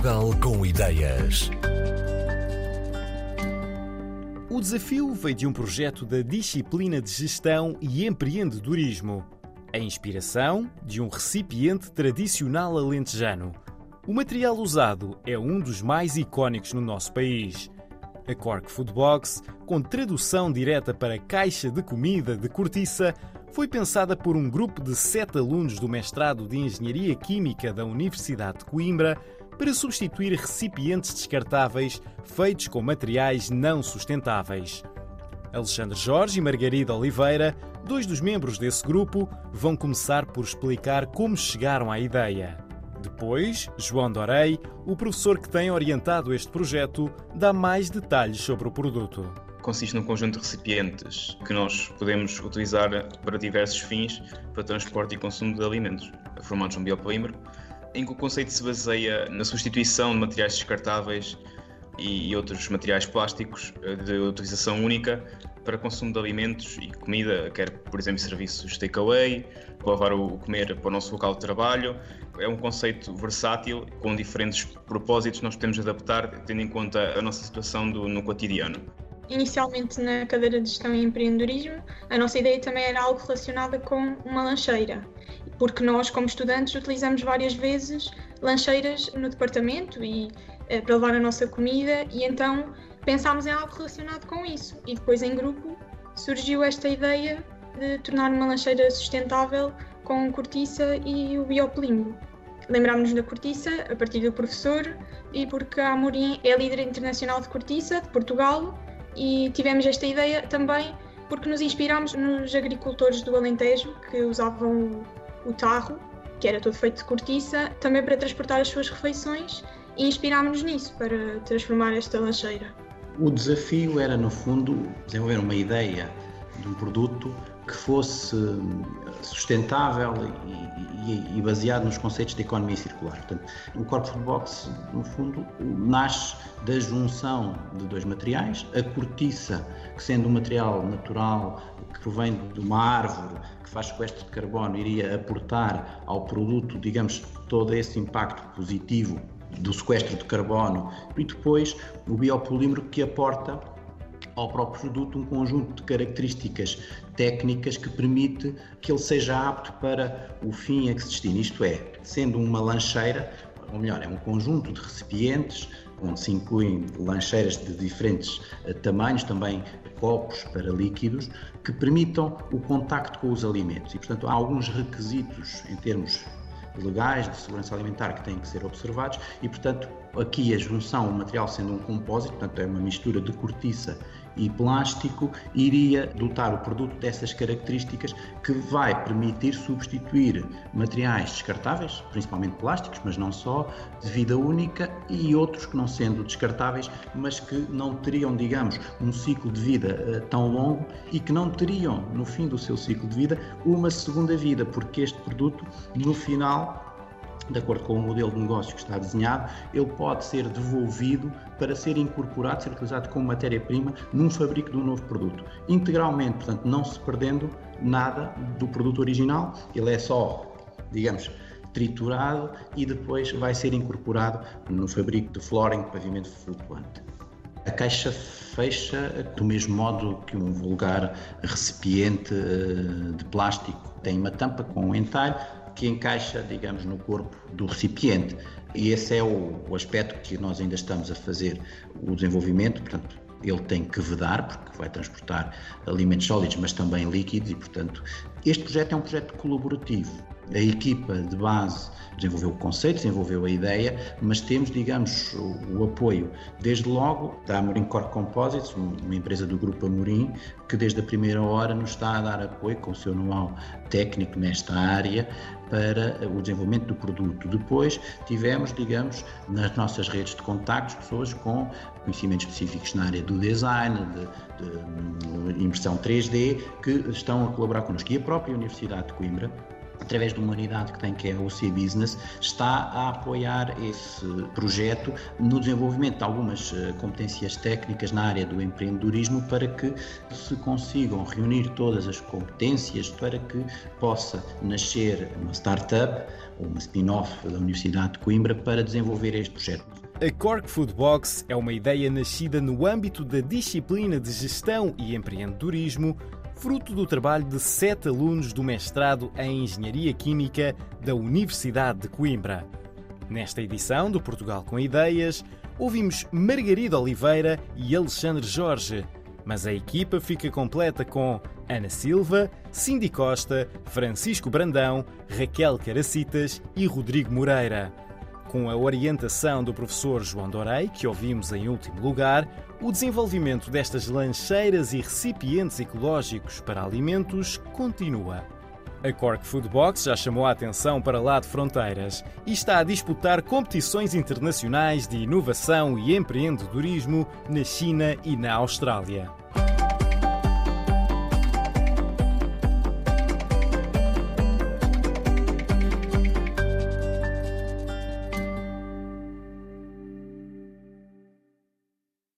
Portugal com ideias. O desafio veio de um projeto da disciplina de gestão e empreendedorismo. A inspiração de um recipiente tradicional alentejano. O material usado é um dos mais icónicos no nosso país. A Cork Food Box, com tradução direta para caixa de comida de cortiça, foi pensada por um grupo de sete alunos do mestrado de Engenharia Química da Universidade de Coimbra para substituir recipientes descartáveis feitos com materiais não sustentáveis. Alexandre Jorge e Margarida Oliveira, dois dos membros desse grupo, vão começar por explicar como chegaram à ideia. Depois, João Dorei, o professor que tem orientado este projeto, dá mais detalhes sobre o produto consiste num conjunto de recipientes que nós podemos utilizar para diversos fins para transporte e consumo de alimentos, formados num biopolímero, em que o conceito se baseia na substituição de materiais descartáveis e outros materiais plásticos eh, de utilização única para consumo de alimentos e comida, quer, por exemplo, serviços takeaway, levar o comer para o nosso local de trabalho. É um conceito versátil, com diferentes propósitos nós podemos adaptar, tendo em conta a nossa situação do, no cotidiano inicialmente na cadeira de gestão e empreendedorismo, a nossa ideia também era algo relacionado com uma lancheira, porque nós, como estudantes, utilizamos várias vezes lancheiras no departamento e eh, para levar a nossa comida, e então pensámos em algo relacionado com isso. E depois, em grupo, surgiu esta ideia de tornar uma lancheira sustentável com cortiça e o biopolímero. Lembrámos-nos da cortiça a partir do professor e porque a Amorim é líder internacional de cortiça de Portugal e tivemos esta ideia também porque nos inspirámos nos agricultores do Alentejo que usavam o tarro, que era todo feito de cortiça, também para transportar as suas refeições e inspirámos-nos nisso para transformar esta lancheira. O desafio era, no fundo, desenvolver uma ideia de um produto que fosse sustentável e, e, e, baseado nos conceitos de economia circular. Portanto, o Corpo Box, no fundo, nasce da junção de dois materiais, a cortiça, que sendo um material natural que provém de uma árvore que faz sequestro de carbono, iria aportar ao produto, digamos, todo esse impacto positivo do sequestro de carbono, e depois o biopolímero que aporta ao próprio produto um conjunto de características técnicas que permite que ele seja apto para o fim a que se destina. Isto é, sendo uma lancheira, ou melhor, é um conjunto de recipientes onde se incluem lancheiras de diferentes eh, tamanhos, também copos para líquidos, que permitam o contacto com os alimentos. E, portanto, há alguns requisitos em termos legais de segurança alimentar que têm que ser observados e, portanto, aqui a junção, o material sendo um compósito, portanto, é uma mistura de cortiça e plástico, iria dotar o produto dessas características que vai permitir substituir materiais descartáveis, principalmente plásticos, mas não só, de vida única e outros que não sendo descartáveis, mas que não teriam, digamos, um ciclo de vida uh, tão longo e que não teriam, no fim do seu ciclo de vida, uma segunda vida, porque este produto, no final, de acordo com o modelo de negócio que está desenhado, ele pode ser devolvido para ser incorporado, ser utilizado como matéria-prima num fabrico de um novo produto. Integralmente, portanto, não se perdendo nada do produto original, ele é só, digamos, triturado e depois vai ser incorporado no fabrico de flooring, pavimento flutuante. A caixa fecha do mesmo modo que um vulgar recipiente eh, de plástico tem uma tampa com um entalhe, que encaixa, digamos, no corpo do recipiente. E esse é o, o aspecto que nós ainda estamos a fazer o desenvolvimento, portanto, ele tem que vedar, porque vai transportar alimentos sólidos, mas também líquidos, e, portanto, este projeto é um projeto colaborativo. A equipa de base desenvolveu o conceito, desenvolveu a ideia, mas temos, digamos, o, o apoio, desde logo, da Amorim Core Composites, uma empresa do Grupo Amorim, que desde a primeira hora nos está a dar apoio com o seu know-how técnico nesta área para o desenvolvimento do produto. Depois tivemos, digamos, nas nossas redes de contactos, pessoas com conhecimentos específicos na área do design, de, de impressão 3D, que estão a colaborar connosco. E a própria Universidade de Coimbra através de uma unidade que tem, que é a OC Business, está a apoiar esse projeto no desenvolvimento de algumas eh, competências técnicas na área do empreendedorismo para que se consigam reunir todas as competências para que possa nascer uma startup ou uma spin-off da Universidade de Coimbra para desenvolver este projeto. A Cork Food Box é uma ideia nascida no âmbito da disciplina de Gestão e Empreendedorismo fruto do trabalho de sete alunos do mestrado em Engenharia Química da Universidade de Coimbra. Nesta edição do Portugal com Ideias, ouvimos Margarida Oliveira e Alexandre Jorge, mas a equipa fica completa com Ana Silva, Cindy Costa, Francisco Brandão, Raquel Caracitas e Rodrigo Moreira. Com a orientação do professor João Dorei, que ouvimos em último lugar, o desenvolvimento destas lancheiras e recipientes ecológicos para alimentos continua. A Cork Food Box já chamou a atenção para lá de fronteiras e está a disputar competições internacionais de inovação e empreendedorismo na China e na Austrália.